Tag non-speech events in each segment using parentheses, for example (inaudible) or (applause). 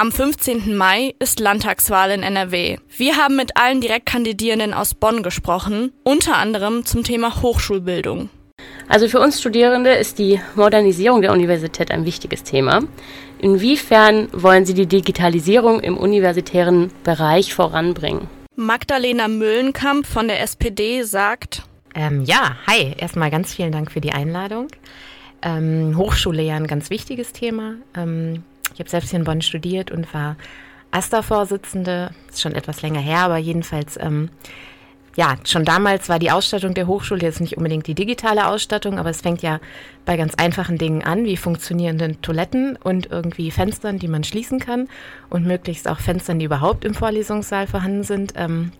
Am 15. Mai ist Landtagswahl in NRW. Wir haben mit allen Direktkandidierenden aus Bonn gesprochen, unter anderem zum Thema Hochschulbildung. Also für uns Studierende ist die Modernisierung der Universität ein wichtiges Thema. Inwiefern wollen Sie die Digitalisierung im universitären Bereich voranbringen? Magdalena Müllenkamp von der SPD sagt, ähm, ja, hi, erstmal ganz vielen Dank für die Einladung. Ähm, Hochschule ja ein ganz wichtiges Thema. Ähm, ich habe selbst hier in Bonn studiert und war AStA-Vorsitzende. Ist schon etwas länger her, aber jedenfalls, ähm, ja, schon damals war die Ausstattung der Hochschule jetzt nicht unbedingt die digitale Ausstattung, aber es fängt ja bei ganz einfachen Dingen an, wie funktionierenden Toiletten und irgendwie Fenstern, die man schließen kann und möglichst auch Fenstern, die überhaupt im Vorlesungssaal vorhanden sind. Ähm,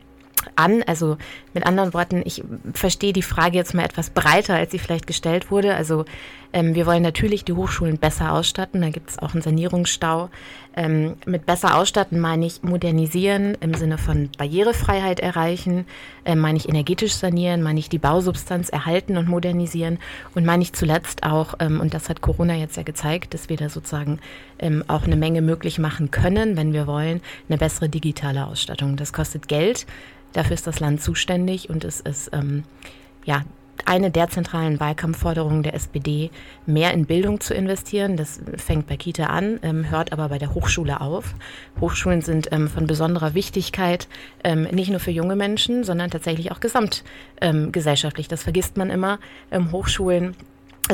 an. Also mit anderen Worten, ich verstehe die Frage jetzt mal etwas breiter, als sie vielleicht gestellt wurde. Also ähm, wir wollen natürlich die Hochschulen besser ausstatten. Da gibt es auch einen Sanierungsstau. Ähm, mit besser ausstatten meine ich modernisieren im Sinne von Barrierefreiheit erreichen, äh, meine ich energetisch sanieren, meine ich die Bausubstanz erhalten und modernisieren und meine ich zuletzt auch, ähm, und das hat Corona jetzt ja gezeigt, dass wir da sozusagen ähm, auch eine Menge möglich machen können, wenn wir wollen, eine bessere digitale Ausstattung. Das kostet Geld. Dafür ist das Land zuständig und es ist ähm, ja eine der zentralen Wahlkampfforderungen der SPD, mehr in Bildung zu investieren. Das fängt bei Kita an, ähm, hört aber bei der Hochschule auf. Hochschulen sind ähm, von besonderer Wichtigkeit, ähm, nicht nur für junge Menschen, sondern tatsächlich auch gesamtgesellschaftlich. das vergisst man immer. Ähm, Hochschulen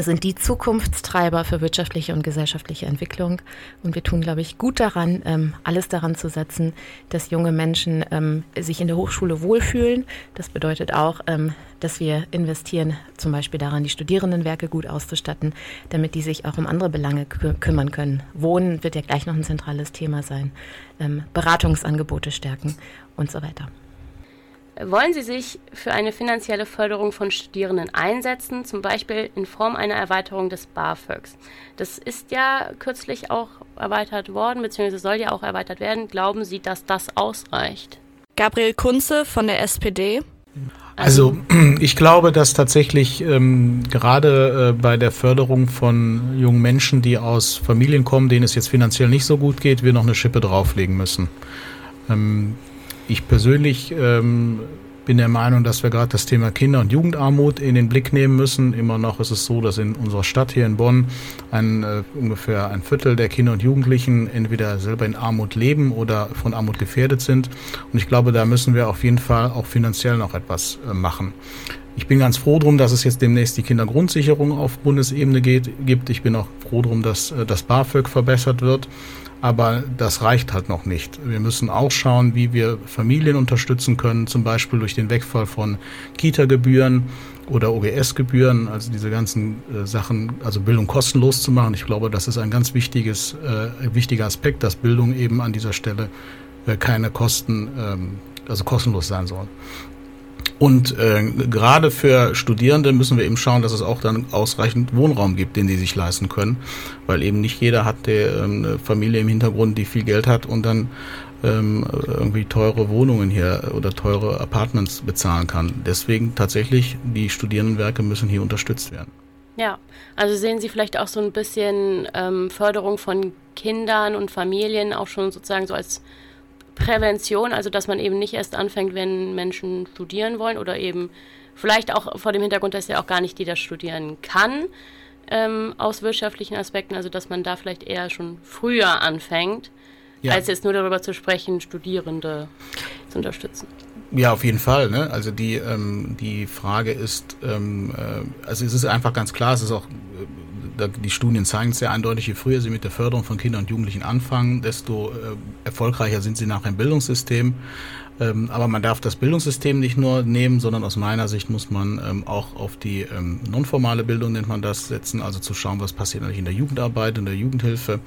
sind die Zukunftstreiber für wirtschaftliche und gesellschaftliche Entwicklung. Und wir tun, glaube ich, gut daran, ähm, alles daran zu setzen, dass junge Menschen ähm, sich in der Hochschule wohlfühlen. Das bedeutet auch, ähm, dass wir investieren, zum Beispiel daran, die Studierendenwerke gut auszustatten, damit die sich auch um andere Belange kü kümmern können. Wohnen wird ja gleich noch ein zentrales Thema sein. Beratungsangebote stärken und so weiter. Wollen Sie sich für eine finanzielle Förderung von Studierenden einsetzen, zum Beispiel in Form einer Erweiterung des BAföGs? Das ist ja kürzlich auch erweitert worden, beziehungsweise soll ja auch erweitert werden. Glauben Sie, dass das ausreicht? Gabriel Kunze von der SPD. Also (clears throat) ich glaube, dass tatsächlich ähm, gerade äh, bei der Förderung von jungen Menschen, die aus Familien kommen, denen es jetzt finanziell nicht so gut geht, wir noch eine Schippe drauflegen müssen. Ähm, ich persönlich ähm, bin der Meinung, dass wir gerade das Thema Kinder- und Jugendarmut in den Blick nehmen müssen. Immer noch ist es so, dass in unserer Stadt hier in Bonn ein, äh, ungefähr ein Viertel der Kinder und Jugendlichen entweder selber in Armut leben oder von Armut gefährdet sind. Und ich glaube, da müssen wir auf jeden Fall auch finanziell noch etwas äh, machen. Ich bin ganz froh drum, dass es jetzt demnächst die Kindergrundsicherung auf Bundesebene geht, gibt. Ich bin auch froh drum, dass äh, das BAföG verbessert wird. Aber das reicht halt noch nicht. Wir müssen auch schauen, wie wir Familien unterstützen können, zum Beispiel durch den Wegfall von Kita-Gebühren oder OGS-Gebühren, also diese ganzen äh, Sachen, also Bildung kostenlos zu machen. Ich glaube, das ist ein ganz wichtiges, äh, wichtiger Aspekt, dass Bildung eben an dieser Stelle äh, keine Kosten, ähm, also kostenlos sein soll. Und äh, gerade für Studierende müssen wir eben schauen, dass es auch dann ausreichend Wohnraum gibt, den sie sich leisten können, weil eben nicht jeder hat der, ähm, eine Familie im Hintergrund, die viel Geld hat und dann ähm, irgendwie teure Wohnungen hier oder teure Apartments bezahlen kann. Deswegen tatsächlich die Studierendenwerke müssen hier unterstützt werden. Ja, also sehen Sie vielleicht auch so ein bisschen ähm, Förderung von Kindern und Familien auch schon sozusagen so als Prävention, also dass man eben nicht erst anfängt, wenn Menschen studieren wollen oder eben vielleicht auch vor dem Hintergrund, dass ja auch gar nicht jeder studieren kann ähm, aus wirtschaftlichen Aspekten, also dass man da vielleicht eher schon früher anfängt, ja. als jetzt nur darüber zu sprechen, Studierende zu unterstützen. Ja, auf jeden Fall. Ne? Also die, ähm, die Frage ist, ähm, äh, also es ist einfach ganz klar, es ist auch die Studien zeigen es sehr eindeutig, je früher sie mit der Förderung von Kindern und Jugendlichen anfangen, desto äh, erfolgreicher sind sie nachher im Bildungssystem. Ähm, aber man darf das Bildungssystem nicht nur nehmen, sondern aus meiner Sicht muss man ähm, auch auf die ähm, nonformale Bildung, nennt man das, setzen, also zu schauen, was passiert eigentlich in der Jugendarbeit, in der Jugendhilfe.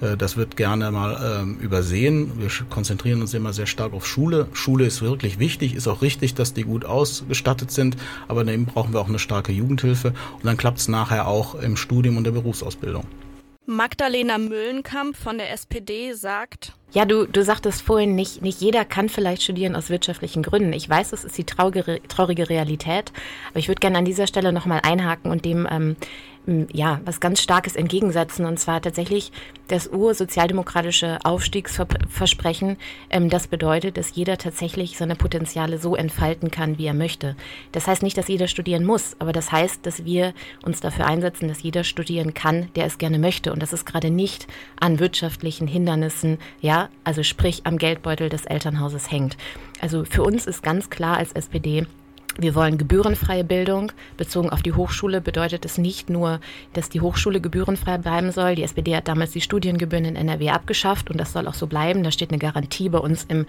Äh, das wird gerne mal ähm, übersehen. Wir konzentrieren uns immer sehr stark auf Schule. Schule ist wirklich wichtig, ist auch richtig, dass die gut ausgestattet sind, aber daneben brauchen wir auch eine starke Jugendhilfe und dann klappt es nachher auch im Studium und der Berufsausbildung. Magdalena Müllenkamp von der SPD sagt, ja, du, du sagtest vorhin, nicht, nicht jeder kann vielleicht studieren aus wirtschaftlichen Gründen. Ich weiß, das ist die traurige, traurige Realität, aber ich würde gerne an dieser Stelle nochmal einhaken und dem ähm, ja, was ganz Starkes entgegensetzen, und zwar tatsächlich das ursozialdemokratische Aufstiegsversprechen. Ähm, das bedeutet, dass jeder tatsächlich seine Potenziale so entfalten kann, wie er möchte. Das heißt nicht, dass jeder studieren muss, aber das heißt, dass wir uns dafür einsetzen, dass jeder studieren kann, der es gerne möchte. Und das ist gerade nicht an wirtschaftlichen Hindernissen, ja, also sprich am Geldbeutel des Elternhauses hängt. Also für uns ist ganz klar als SPD, wir wollen gebührenfreie Bildung. Bezogen auf die Hochschule bedeutet es nicht nur, dass die Hochschule gebührenfrei bleiben soll. Die SPD hat damals die Studiengebühren in NRW abgeschafft und das soll auch so bleiben. Da steht eine Garantie bei uns im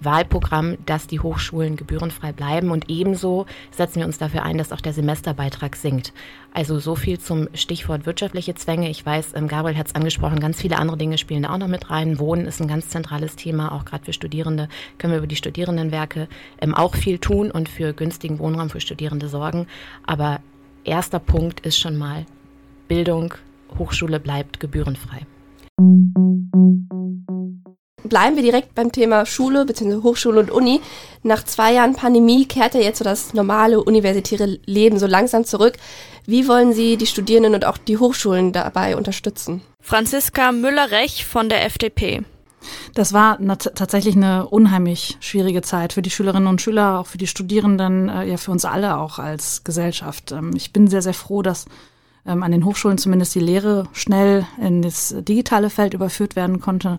Wahlprogramm, dass die Hochschulen gebührenfrei bleiben. Und ebenso setzen wir uns dafür ein, dass auch der Semesterbeitrag sinkt. Also so viel zum Stichwort wirtschaftliche Zwänge. Ich weiß, ähm, Gabriel hat es angesprochen, ganz viele andere Dinge spielen da auch noch mit rein. Wohnen ist ein ganz zentrales Thema, auch gerade für Studierende können wir über die Studierendenwerke ähm, auch viel tun und für günstigen Wohnraum für Studierende sorgen. Aber erster Punkt ist schon mal Bildung, Hochschule bleibt gebührenfrei. Bleiben wir direkt beim Thema Schule bzw. Hochschule und Uni. Nach zwei Jahren Pandemie kehrt ja jetzt so das normale universitäre Leben so langsam zurück. Wie wollen Sie die Studierenden und auch die Hochschulen dabei unterstützen? Franziska Müller-Rech von der FDP. Das war tatsächlich eine unheimlich schwierige Zeit für die Schülerinnen und Schüler, auch für die Studierenden, äh, ja für uns alle auch als Gesellschaft. Ähm, ich bin sehr, sehr froh, dass ähm, an den Hochschulen zumindest die Lehre schnell in das digitale Feld überführt werden konnte,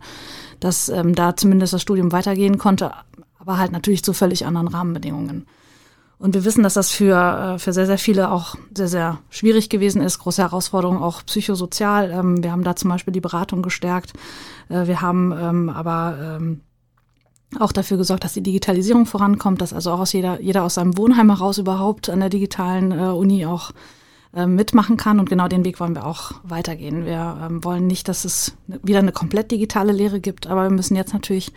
dass ähm, da zumindest das Studium weitergehen konnte, aber halt natürlich zu völlig anderen Rahmenbedingungen. Und wir wissen, dass das für, äh, für sehr, sehr viele auch sehr, sehr schwierig gewesen ist. Große Herausforderungen auch psychosozial. Ähm, wir haben da zum Beispiel die Beratung gestärkt. Äh, wir haben ähm, aber ähm, auch dafür gesorgt, dass die Digitalisierung vorankommt, dass also auch aus jeder, jeder aus seinem Wohnheim heraus überhaupt an der digitalen äh, Uni auch mitmachen kann. Und genau den Weg wollen wir auch weitergehen. Wir wollen nicht, dass es wieder eine komplett digitale Lehre gibt, aber wir müssen jetzt natürlich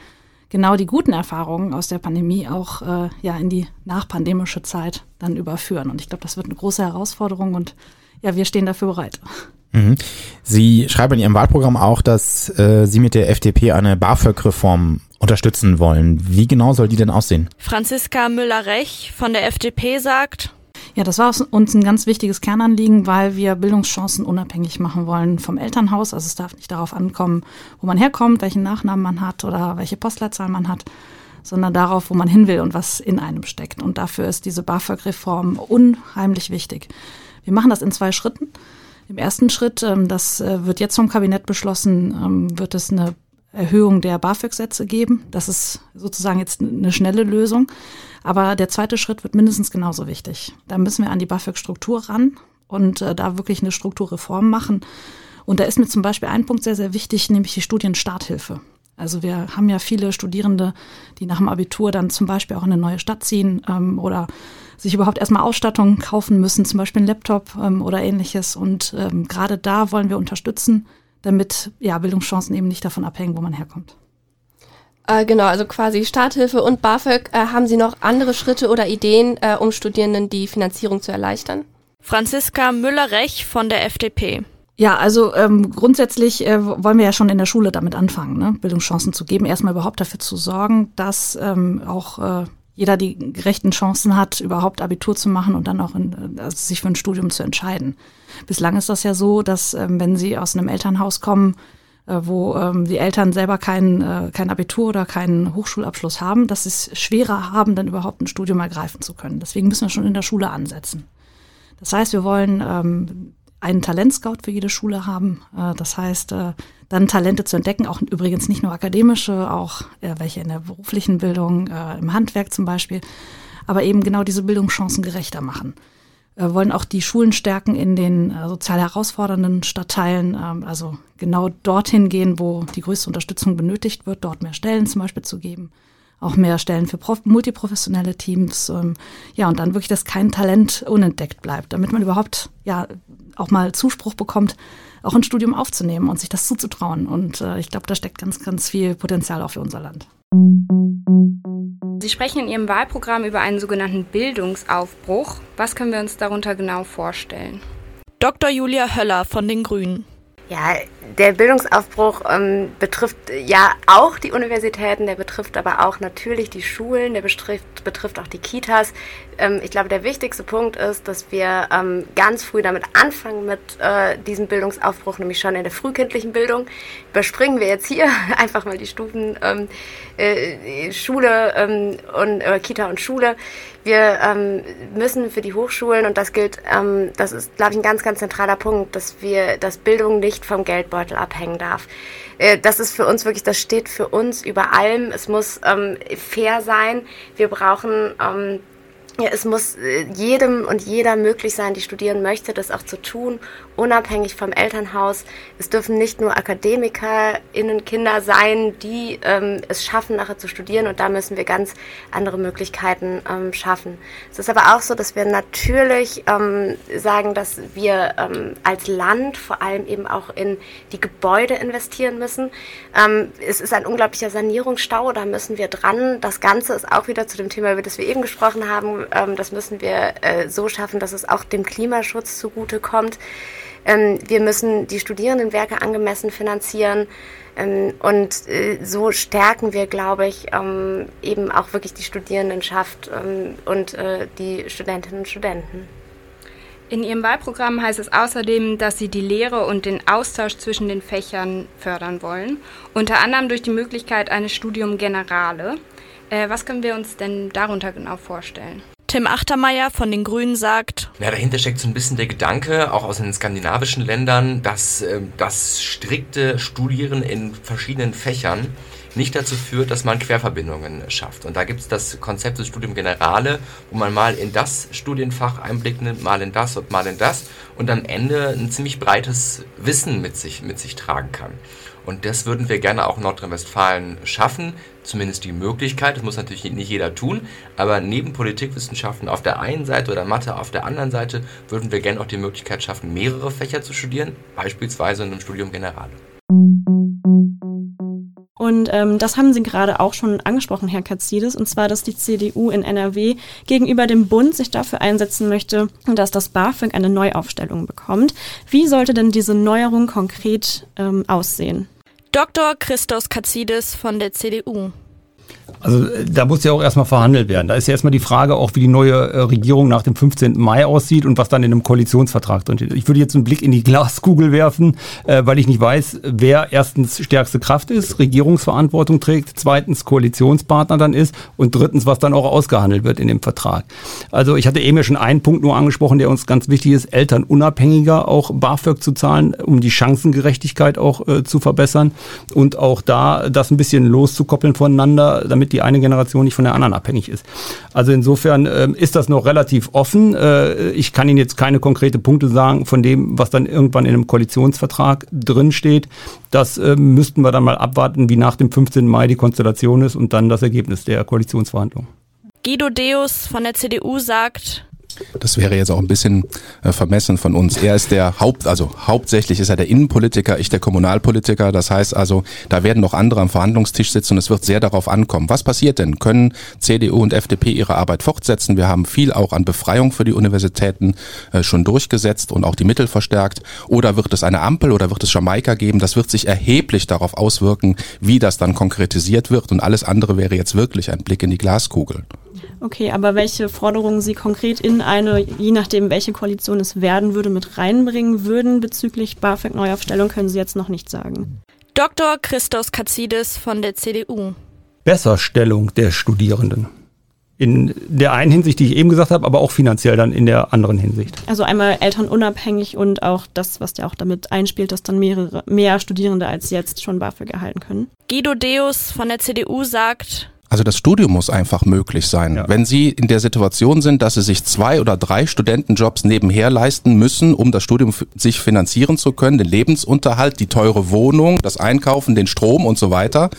genau die guten Erfahrungen aus der Pandemie auch äh, ja in die nachpandemische Zeit dann überführen. Und ich glaube, das wird eine große Herausforderung und ja, wir stehen dafür bereit. Mhm. Sie schreiben in Ihrem Wahlprogramm auch, dass äh, Sie mit der FDP eine BAföG-Reform unterstützen wollen. Wie genau soll die denn aussehen? Franziska Müller-Rech von der FDP sagt, ja, das war uns ein ganz wichtiges Kernanliegen, weil wir Bildungschancen unabhängig machen wollen vom Elternhaus. Also es darf nicht darauf ankommen, wo man herkommt, welchen Nachnamen man hat oder welche Postleitzahl man hat, sondern darauf, wo man hin will und was in einem steckt. Und dafür ist diese BAföG-Reform unheimlich wichtig. Wir machen das in zwei Schritten. Im ersten Schritt, ähm, das äh, wird jetzt vom Kabinett beschlossen, ähm, wird es eine Erhöhung der BAföG-Sätze geben. Das ist sozusagen jetzt eine schnelle Lösung. Aber der zweite Schritt wird mindestens genauso wichtig. Da müssen wir an die BAföG-Struktur ran und äh, da wirklich eine Strukturreform machen. Und da ist mir zum Beispiel ein Punkt sehr, sehr wichtig, nämlich die Studienstarthilfe. Also wir haben ja viele Studierende, die nach dem Abitur dann zum Beispiel auch in eine neue Stadt ziehen ähm, oder sich überhaupt erstmal Ausstattung kaufen müssen, zum Beispiel einen Laptop ähm, oder ähnliches. Und ähm, gerade da wollen wir unterstützen, damit ja, Bildungschancen eben nicht davon abhängen, wo man herkommt. Äh, genau, also quasi Starthilfe und BAföG. Äh, haben Sie noch andere Schritte oder Ideen, äh, um Studierenden die Finanzierung zu erleichtern? Franziska Müller-Rech von der FDP. Ja, also ähm, grundsätzlich äh, wollen wir ja schon in der Schule damit anfangen, ne? Bildungschancen zu geben, erstmal überhaupt dafür zu sorgen, dass ähm, auch äh, jeder die gerechten Chancen hat, überhaupt Abitur zu machen und dann auch in, also sich für ein Studium zu entscheiden. Bislang ist das ja so, dass ähm, wenn Sie aus einem Elternhaus kommen, äh, wo ähm, die Eltern selber kein, äh, kein Abitur oder keinen Hochschulabschluss haben, dass sie es schwerer haben, dann überhaupt ein Studium ergreifen zu können. Deswegen müssen wir schon in der Schule ansetzen. Das heißt, wir wollen ähm, einen Talentscout für jede Schule haben. Äh, das heißt, äh, dann Talente zu entdecken, auch übrigens nicht nur akademische, auch äh, welche in der beruflichen Bildung, äh, im Handwerk zum Beispiel, aber eben genau diese Bildungschancen gerechter machen. Wir wollen auch die Schulen stärken in den äh, sozial herausfordernden Stadtteilen, ähm, also genau dorthin gehen, wo die größte Unterstützung benötigt wird, dort mehr Stellen zum Beispiel zu geben auch mehr Stellen für multiprofessionelle Teams. Ähm, ja, und dann wirklich, dass kein Talent unentdeckt bleibt, damit man überhaupt ja auch mal Zuspruch bekommt, auch ein Studium aufzunehmen und sich das zuzutrauen. Und äh, ich glaube, da steckt ganz, ganz viel Potenzial auch für unser Land. Sie sprechen in Ihrem Wahlprogramm über einen sogenannten Bildungsaufbruch. Was können wir uns darunter genau vorstellen? Dr. Julia Höller von den Grünen. Ja, der Bildungsaufbruch ähm, betrifft ja auch die Universitäten, der betrifft aber auch natürlich die Schulen, der betrifft, betrifft auch die Kitas. Ähm, ich glaube, der wichtigste Punkt ist, dass wir ähm, ganz früh damit anfangen mit äh, diesem Bildungsaufbruch, nämlich schon in der frühkindlichen Bildung. Überspringen wir jetzt hier (laughs) einfach mal die Stufen ähm, äh, Schule ähm, und äh, Kita und Schule. Wir ähm, müssen für die Hochschulen, und das gilt, das ist, glaube ich, ein ganz, ganz zentraler Punkt, dass wir, dass Bildung nicht vom Geldbeutel abhängen darf. Äh, das ist für uns wirklich, das steht für uns über allem. Es muss ähm, fair sein. Wir brauchen ähm, ja, es muss äh, jedem und jeder möglich sein, die studieren möchte, das auch zu tun, unabhängig vom Elternhaus. Es dürfen nicht nur AkademikerInnen Kinder sein, die ähm, es schaffen, nachher zu studieren und da müssen wir ganz andere Möglichkeiten ähm, schaffen. Es ist aber auch so, dass wir natürlich ähm, sagen, dass wir ähm, als Land vor allem eben auch in die Gebäude investieren müssen. Ähm, es ist ein unglaublicher Sanierungsstau, da müssen wir dran. Das Ganze ist auch wieder zu dem Thema, über das wir eben gesprochen haben, ähm, das müssen wir äh, so schaffen, dass es auch dem Klimaschutz zugutekommt. Ähm, wir müssen die Studierendenwerke angemessen finanzieren. Ähm, und äh, so stärken wir, glaube ich, ähm, eben auch wirklich die Studierendenschaft ähm, und äh, die Studentinnen und Studenten. In Ihrem Wahlprogramm heißt es außerdem, dass Sie die Lehre und den Austausch zwischen den Fächern fördern wollen, unter anderem durch die Möglichkeit eines Studium Generale. Äh, was können wir uns denn darunter genau vorstellen? Tim Achtermeier von den Grünen sagt, ja, dahinter steckt so ein bisschen der Gedanke, auch aus den skandinavischen Ländern, dass äh, das strikte Studieren in verschiedenen Fächern nicht dazu führt, dass man Querverbindungen schafft. Und da gibt es das Konzept des Studium Generale, wo man mal in das Studienfach Einblick nimmt, mal in das und mal in das und am Ende ein ziemlich breites Wissen mit sich, mit sich tragen kann. Und das würden wir gerne auch in Nordrhein-Westfalen schaffen. Zumindest die Möglichkeit, das muss natürlich nicht jeder tun, aber neben Politikwissenschaften auf der einen Seite oder Mathe auf der anderen Seite würden wir gerne auch die Möglichkeit schaffen, mehrere Fächer zu studieren, beispielsweise in einem Studium Generale. Und ähm, das haben Sie gerade auch schon angesprochen, Herr Katzides, und zwar, dass die CDU in NRW gegenüber dem Bund sich dafür einsetzen möchte, dass das BAföG eine Neuaufstellung bekommt. Wie sollte denn diese Neuerung konkret ähm, aussehen? Dr. Christos Katzides von der CDU. Also äh, da muss ja auch erstmal verhandelt werden. Da ist ja erstmal die Frage auch, wie die neue äh, Regierung nach dem 15. Mai aussieht und was dann in einem Koalitionsvertrag drin steht. Ich würde jetzt einen Blick in die (laughs) Glaskugel werfen, äh, weil ich nicht weiß, wer erstens stärkste Kraft ist, Regierungsverantwortung trägt, zweitens Koalitionspartner dann ist und drittens, was dann auch ausgehandelt wird in dem Vertrag. Also ich hatte eben ja schon einen Punkt nur angesprochen, der uns ganz wichtig ist, Eltern unabhängiger auch BAföG zu zahlen, um die Chancengerechtigkeit auch zu verbessern und auch da das ein bisschen loszukoppeln voneinander, damit die eine Generation nicht von der anderen abhängig ist. Also insofern äh, ist das noch relativ offen. Äh, ich kann Ihnen jetzt keine konkrete Punkte sagen von dem, was dann irgendwann in einem Koalitionsvertrag drinsteht. Das äh, müssten wir dann mal abwarten, wie nach dem 15. Mai die Konstellation ist und dann das Ergebnis der Koalitionsverhandlungen. Guido Deus von der CDU sagt, das wäre jetzt auch ein bisschen äh, vermessen von uns. Er ist der Haupt, also hauptsächlich ist er der Innenpolitiker, ich der Kommunalpolitiker. Das heißt also, da werden noch andere am Verhandlungstisch sitzen und es wird sehr darauf ankommen. Was passiert denn? Können CDU und FDP ihre Arbeit fortsetzen? Wir haben viel auch an Befreiung für die Universitäten äh, schon durchgesetzt und auch die Mittel verstärkt. Oder wird es eine Ampel oder wird es Jamaika geben? Das wird sich erheblich darauf auswirken, wie das dann konkretisiert wird. Und alles andere wäre jetzt wirklich ein Blick in die Glaskugel. Okay, aber welche Forderungen Sie konkret in eine, je nachdem welche Koalition es werden würde, mit reinbringen würden bezüglich BAföG-Neuaufstellung, können Sie jetzt noch nicht sagen. Dr. Christos Katsidis von der CDU. Besserstellung der Studierenden. In der einen Hinsicht, die ich eben gesagt habe, aber auch finanziell dann in der anderen Hinsicht. Also einmal elternunabhängig und auch das, was ja auch damit einspielt, dass dann mehrere, mehr Studierende als jetzt schon BAföG erhalten können. Guido Deus von der CDU sagt, also das Studium muss einfach möglich sein. Ja. Wenn Sie in der Situation sind, dass Sie sich zwei oder drei Studentenjobs nebenher leisten müssen, um das Studium sich finanzieren zu können, den Lebensunterhalt, die teure Wohnung, das Einkaufen, den Strom und so weiter,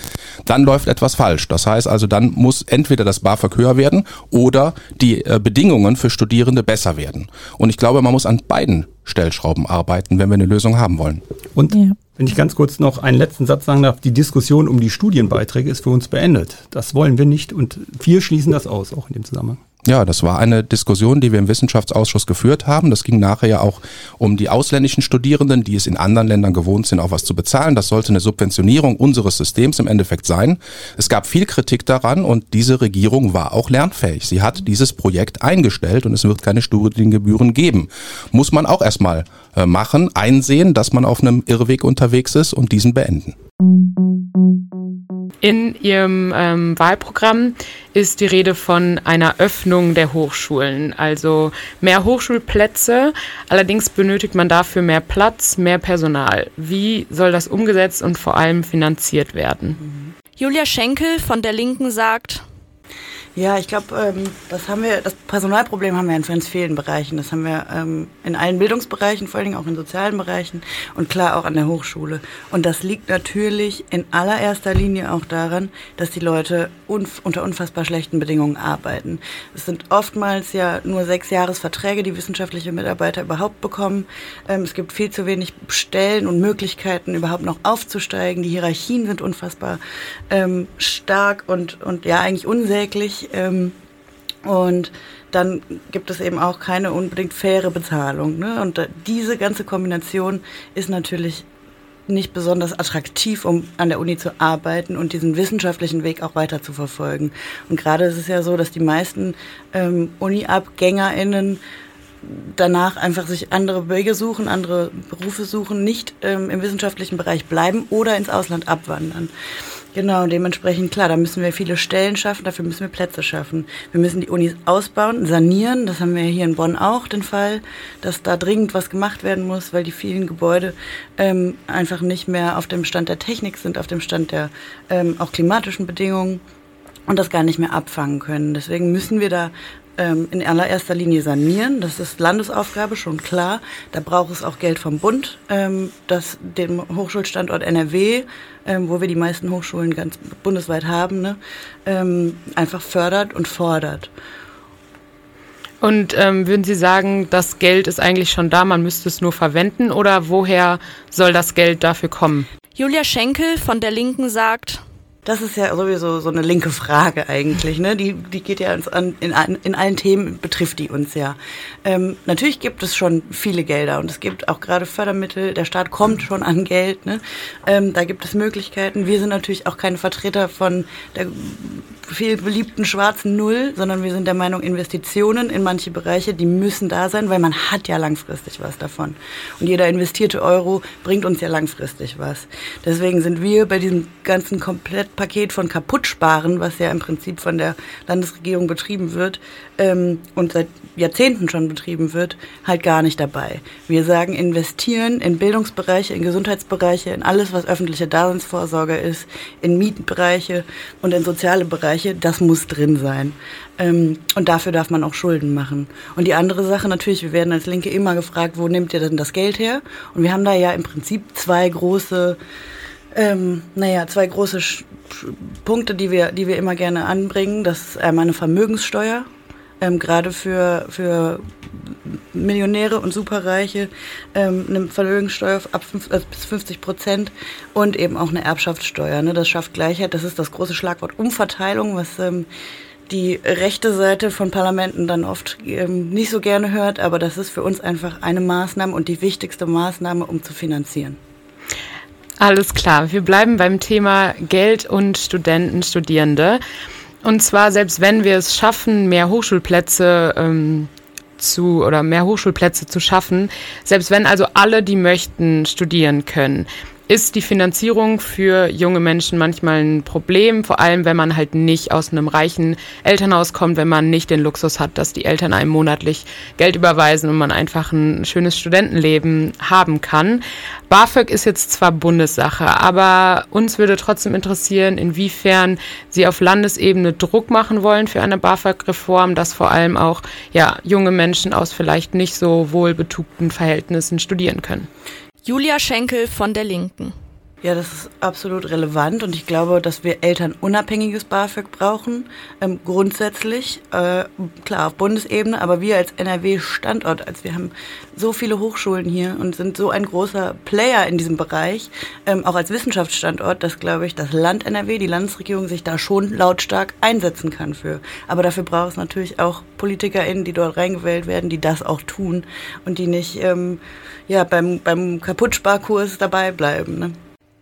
dann läuft etwas falsch. Das heißt also, dann muss entweder das BAföG höher werden oder die äh, Bedingungen für Studierende besser werden. Und ich glaube, man muss an beiden Stellschrauben arbeiten, wenn wir eine Lösung haben wollen. Und ja. wenn ich ganz kurz noch einen letzten Satz sagen darf, die Diskussion um die Studienbeiträge ist für uns beendet. Das wollen wir nicht und wir schließen das aus, auch in dem Zusammenhang. Ja, das war eine Diskussion, die wir im Wissenschaftsausschuss geführt haben. Das ging nachher ja auch um die ausländischen Studierenden, die es in anderen Ländern gewohnt sind, auch was zu bezahlen. Das sollte eine Subventionierung unseres Systems im Endeffekt sein. Es gab viel Kritik daran und diese Regierung war auch lernfähig. Sie hat dieses Projekt eingestellt und es wird keine Studiengebühren geben. Muss man auch erstmal äh, machen, einsehen, dass man auf einem Irrweg unterwegs ist und diesen beenden. In Ihrem ähm, Wahlprogramm ist die Rede von einer Öffnung der Hochschulen, also mehr Hochschulplätze. Allerdings benötigt man dafür mehr Platz, mehr Personal. Wie soll das umgesetzt und vor allem finanziert werden? Julia Schenkel von der Linken sagt, ja, ich glaube, ähm, das haben wir, das Personalproblem haben wir in ganz vielen Bereichen. Das haben wir ähm, in allen Bildungsbereichen, vor allen Dingen auch in sozialen Bereichen und klar auch an der Hochschule. Und das liegt natürlich in allererster Linie auch daran, dass die Leute unf unter unfassbar schlechten Bedingungen arbeiten. Es sind oftmals ja nur sechs Jahresverträge, die wissenschaftliche Mitarbeiter überhaupt bekommen. Ähm, es gibt viel zu wenig Stellen und Möglichkeiten, überhaupt noch aufzusteigen. Die Hierarchien sind unfassbar ähm, stark und, und ja eigentlich unsäglich. Ähm, und dann gibt es eben auch keine unbedingt faire Bezahlung. Ne? Und diese ganze Kombination ist natürlich nicht besonders attraktiv, um an der Uni zu arbeiten und diesen wissenschaftlichen Weg auch weiter zu verfolgen. Und gerade ist es ja so, dass die meisten ähm, Uni-AbgängerInnen danach einfach sich andere Wege suchen, andere Berufe suchen, nicht ähm, im wissenschaftlichen Bereich bleiben oder ins Ausland abwandern. Genau, dementsprechend klar, da müssen wir viele Stellen schaffen, dafür müssen wir Plätze schaffen. Wir müssen die Unis ausbauen, sanieren, das haben wir hier in Bonn auch den Fall, dass da dringend was gemacht werden muss, weil die vielen Gebäude ähm, einfach nicht mehr auf dem Stand der Technik sind, auf dem Stand der ähm, auch klimatischen Bedingungen und das gar nicht mehr abfangen können. Deswegen müssen wir da ähm, in allererster Linie sanieren. Das ist Landesaufgabe, schon klar. Da braucht es auch Geld vom Bund, ähm, das dem Hochschulstandort NRW, ähm, wo wir die meisten Hochschulen ganz bundesweit haben, ne, ähm, einfach fördert und fordert. Und ähm, würden Sie sagen, das Geld ist eigentlich schon da, man müsste es nur verwenden oder woher soll das Geld dafür kommen? Julia Schenkel von der Linken sagt, das ist ja sowieso so eine linke Frage eigentlich, ne? Die, die geht ja uns an, in, in allen Themen betrifft die uns ja. Ähm, natürlich gibt es schon viele Gelder und es gibt auch gerade Fördermittel, der Staat kommt schon an Geld, ne? Ähm, da gibt es Möglichkeiten. Wir sind natürlich auch keine Vertreter von der viel beliebten schwarzen Null, sondern wir sind der Meinung, Investitionen in manche Bereiche, die müssen da sein, weil man hat ja langfristig was davon. Und jeder investierte Euro bringt uns ja langfristig was. Deswegen sind wir bei diesem ganzen Komplettpaket von Kaputtsparen, was ja im Prinzip von der Landesregierung betrieben wird ähm, und seit Jahrzehnten schon betrieben wird, halt gar nicht dabei. Wir sagen, investieren in Bildungsbereiche, in Gesundheitsbereiche, in alles, was öffentliche Daseinsvorsorge ist, in Mietbereiche und in soziale Bereiche das muss drin sein. Ähm, und dafür darf man auch Schulden machen. Und die andere Sache natürlich, wir werden als Linke immer gefragt, wo nehmt ihr denn das Geld her? Und wir haben da ja im Prinzip zwei große, ähm, naja, zwei große Sch Punkte, die wir, die wir immer gerne anbringen. Das ist einmal eine Vermögenssteuer, ähm, gerade für, für Millionäre und Superreiche ähm, eine Vermögenssteuer ab fünf, also bis 50 Prozent und eben auch eine Erbschaftssteuer. Ne? Das schafft Gleichheit. Das ist das große Schlagwort Umverteilung, was ähm, die rechte Seite von Parlamenten dann oft ähm, nicht so gerne hört. Aber das ist für uns einfach eine Maßnahme und die wichtigste Maßnahme, um zu finanzieren. Alles klar. Wir bleiben beim Thema Geld und Studenten, Studierende. Und zwar, selbst wenn wir es schaffen, mehr Hochschulplätze ähm, zu oder mehr Hochschulplätze zu schaffen, selbst wenn also alle, die möchten, studieren können, ist die Finanzierung für junge Menschen manchmal ein Problem, vor allem wenn man halt nicht aus einem reichen Elternhaus kommt, wenn man nicht den Luxus hat, dass die Eltern einem monatlich Geld überweisen und man einfach ein schönes Studentenleben haben kann. BAföG ist jetzt zwar Bundessache, aber uns würde trotzdem interessieren, inwiefern Sie auf Landesebene Druck machen wollen für eine BAföG-Reform, dass vor allem auch ja, junge Menschen aus vielleicht nicht so wohlbetugten Verhältnissen studieren können. Julia Schenkel von der Linken. Ja, das ist absolut relevant und ich glaube, dass wir Eltern unabhängiges BAföG brauchen. Ähm, grundsätzlich, äh, klar, auf Bundesebene, aber wir als NRW-Standort, als wir haben so viele Hochschulen hier und sind so ein großer Player in diesem Bereich, ähm, auch als Wissenschaftsstandort, dass, glaube ich, das Land NRW, die Landesregierung sich da schon lautstark einsetzen kann für. Aber dafür braucht es natürlich auch PolitikerInnen, die dort reingewählt werden, die das auch tun und die nicht ähm, ja, beim, beim Kaputtsparkurs dabei bleiben. Ne?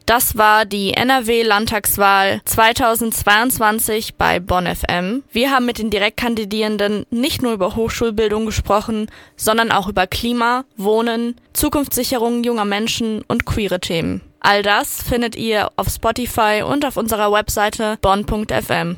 Das war die NRW-Landtagswahl 2022 bei Bonn FM. Wir haben mit den Direktkandidierenden nicht nur über Hochschulbildung gesprochen, sondern auch über Klima, Wohnen, Zukunftssicherung junger Menschen und queere Themen. All das findet ihr auf Spotify und auf unserer Webseite bonn.fm.